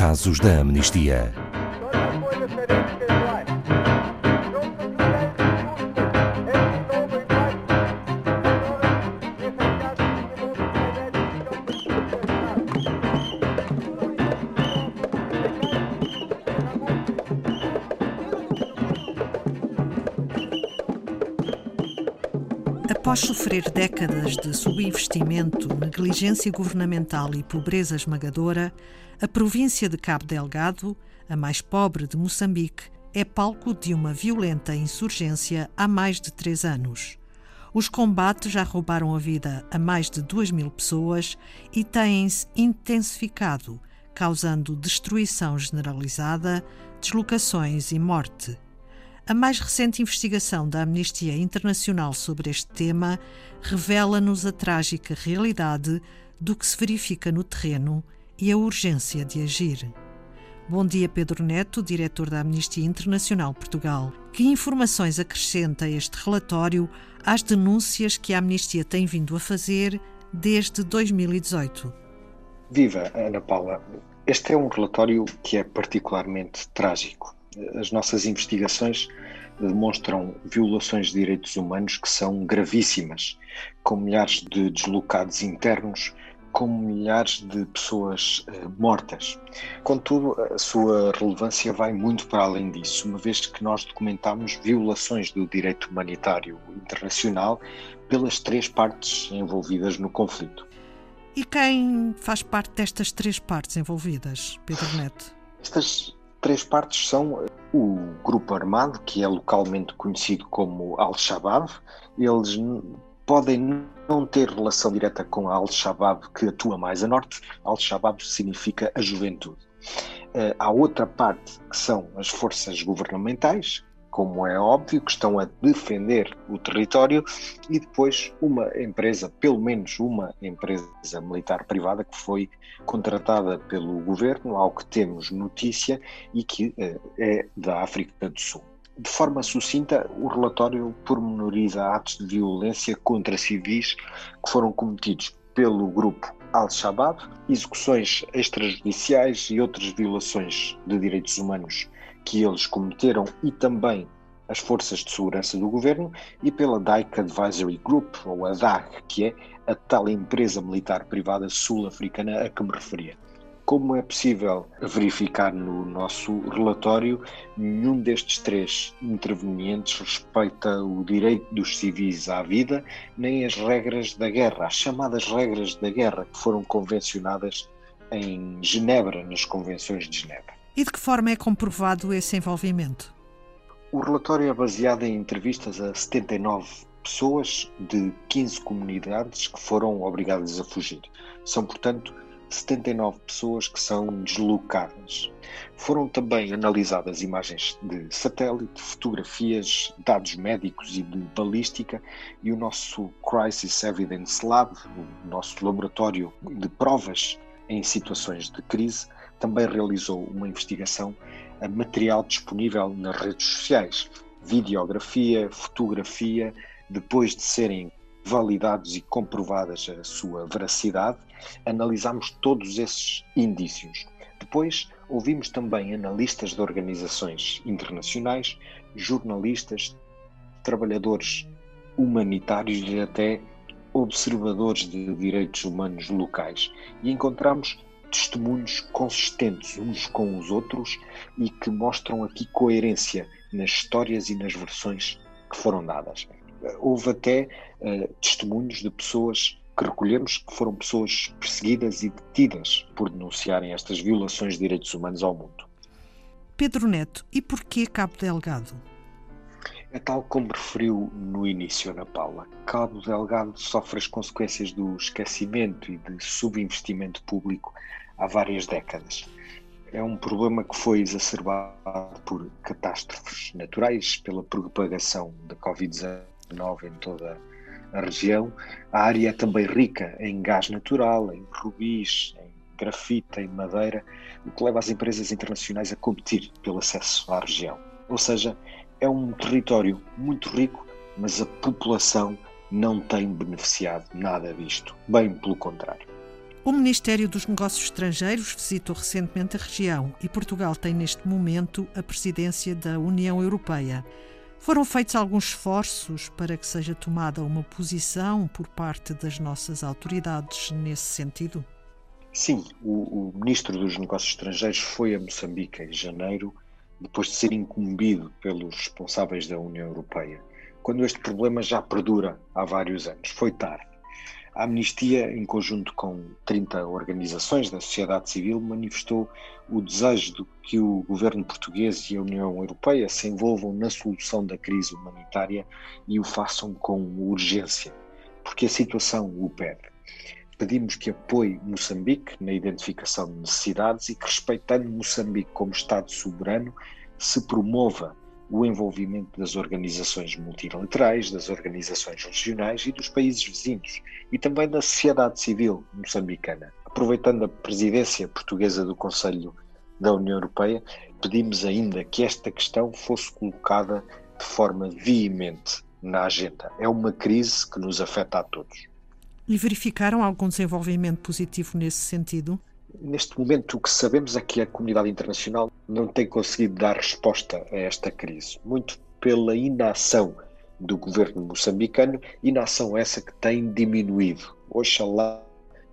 Casos da Amnistia. Após sofrer décadas de subinvestimento, negligência governamental e pobreza esmagadora, a província de Cabo Delgado, a mais pobre de Moçambique, é palco de uma violenta insurgência há mais de três anos. Os combates já roubaram a vida a mais de duas mil pessoas e têm-se intensificado, causando destruição generalizada, deslocações e morte. A mais recente investigação da Amnistia Internacional sobre este tema revela-nos a trágica realidade do que se verifica no terreno e a urgência de agir. Bom dia, Pedro Neto, diretor da Amnistia Internacional Portugal. Que informações acrescenta este relatório às denúncias que a Amnistia tem vindo a fazer desde 2018? Viva, Ana Paula. Este é um relatório que é particularmente trágico as nossas investigações demonstram violações de direitos humanos que são gravíssimas, com milhares de deslocados internos, com milhares de pessoas uh, mortas. Contudo, a sua relevância vai muito para além disso, uma vez que nós documentamos violações do direito humanitário internacional pelas três partes envolvidas no conflito. E quem faz parte destas três partes envolvidas, Pedro Neto? Estas três partes são o grupo armado, que é localmente conhecido como Al-Shabaab. Eles podem não ter relação direta com a Al-Shabaab, que atua mais a norte. Al-Shabaab significa a juventude. Eh, há outra parte que são as forças governamentais, como é óbvio, que estão a defender o território, e depois uma empresa, pelo menos uma empresa militar privada, que foi contratada pelo governo, ao que temos notícia, e que eh, é da África do Sul. De forma sucinta, o relatório pormenoriza atos de violência contra civis que foram cometidos pelo grupo Al-Shabaab, execuções extrajudiciais e outras violações de direitos humanos que eles cometeram e também as forças de segurança do governo e pela Dyke Advisory Group, ou a DAG, que é a tal empresa militar privada sul-africana a que me referia. Como é possível verificar no nosso relatório, nenhum destes três intervenientes respeita o direito dos civis à vida, nem as regras da guerra, as chamadas regras da guerra que foram convencionadas em Genebra, nas convenções de Genebra. E de que forma é comprovado esse envolvimento? O relatório é baseado em entrevistas a 79 pessoas de 15 comunidades que foram obrigadas a fugir. São, portanto, 79 pessoas que são deslocadas. Foram também analisadas imagens de satélite, fotografias, dados médicos e de balística, e o nosso Crisis Evidence Lab, o nosso laboratório de provas em situações de crise, também realizou uma investigação a material disponível nas redes sociais, videografia, fotografia, depois de serem validados e comprovadas a sua veracidade, analisamos todos esses indícios. Depois ouvimos também analistas de organizações internacionais, jornalistas, trabalhadores humanitários e até observadores de direitos humanos locais e encontramos testemunhos consistentes uns com os outros e que mostram aqui coerência nas histórias e nas versões que foram dadas. Houve até uh, testemunhos de pessoas que recolhemos que foram pessoas perseguidas e detidas por denunciarem estas violações de direitos humanos ao mundo. Pedro Neto, e porquê Cabo Delgado? É tal como referiu no início, Ana Paula. Cabo Delgado sofre as consequências do esquecimento e de subinvestimento público há várias décadas. É um problema que foi exacerbado por catástrofes naturais, pela propagação da Covid-19 em toda a região. A área é também rica em gás natural, em rubis, em grafite, em madeira, o que leva as empresas internacionais a competir pelo acesso à região. Ou seja, é um território muito rico, mas a população não tem beneficiado nada disto, bem pelo contrário. O Ministério dos Negócios Estrangeiros visitou recentemente a região e Portugal tem neste momento a presidência da União Europeia. Foram feitos alguns esforços para que seja tomada uma posição por parte das nossas autoridades nesse sentido? Sim, o, o Ministro dos Negócios Estrangeiros foi a Moçambique em janeiro, depois de ser incumbido pelos responsáveis da União Europeia, quando este problema já perdura há vários anos. Foi tarde. A Amnistia, em conjunto com 30 organizações da sociedade civil, manifestou o desejo de que o governo português e a União Europeia se envolvam na solução da crise humanitária e o façam com urgência, porque a situação o pede. Pedimos que apoie Moçambique na identificação de necessidades e que, respeitando Moçambique como Estado soberano, se promova o envolvimento das organizações multilaterais, das organizações regionais e dos países vizinhos e também da sociedade civil moçambicana. Aproveitando a presidência portuguesa do Conselho da União Europeia, pedimos ainda que esta questão fosse colocada de forma veemente na agenda. É uma crise que nos afeta a todos. E verificaram algum desenvolvimento positivo nesse sentido? Neste momento, o que sabemos é que a comunidade internacional não tem conseguido dar resposta a esta crise, muito pela inação do governo moçambicano, inação essa que tem diminuído. Oxalá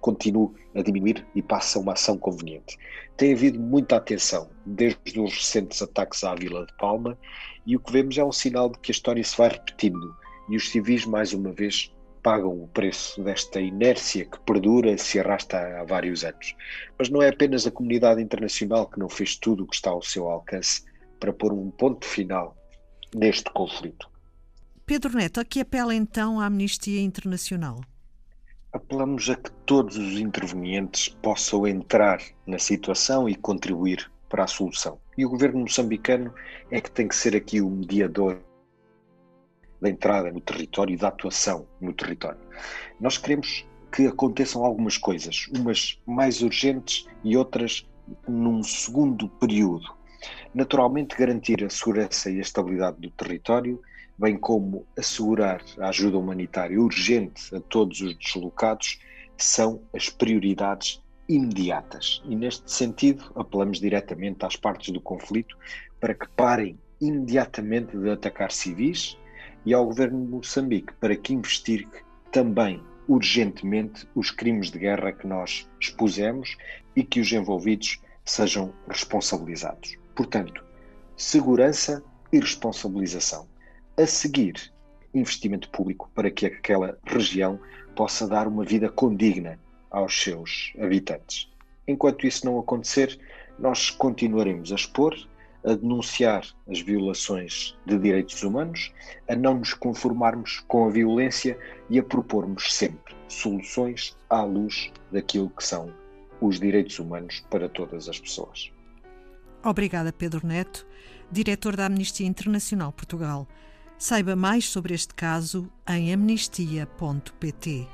continue a diminuir e passe a uma ação conveniente. Tem havido muita atenção, desde os recentes ataques à Vila de Palma, e o que vemos é um sinal de que a história se vai repetindo e os civis, mais uma vez, pagam o preço desta inércia que perdura e se arrasta há vários anos. Mas não é apenas a comunidade internacional que não fez tudo o que está ao seu alcance para pôr um ponto final neste conflito. Pedro Neto, a que apela então a Amnistia Internacional? Apelamos a que todos os intervenientes possam entrar na situação e contribuir para a solução. E o governo moçambicano é que tem que ser aqui o mediador da entrada no território e da atuação no território. Nós queremos que aconteçam algumas coisas, umas mais urgentes e outras num segundo período. Naturalmente, garantir a segurança e a estabilidade do território, bem como assegurar a ajuda humanitária urgente a todos os deslocados, são as prioridades imediatas. E neste sentido, apelamos diretamente às partes do conflito para que parem imediatamente de atacar civis e ao governo de Moçambique para que investigue também urgentemente os crimes de guerra que nós expusemos e que os envolvidos sejam responsabilizados. Portanto, segurança e responsabilização. A seguir, investimento público para que aquela região possa dar uma vida condigna aos seus habitantes. Enquanto isso não acontecer, nós continuaremos a expor a denunciar as violações de direitos humanos, a não nos conformarmos com a violência e a propormos sempre soluções à luz daquilo que são os direitos humanos para todas as pessoas. Obrigada, Pedro Neto, diretor da Amnistia Internacional Portugal. Saiba mais sobre este caso em amnistia.pt.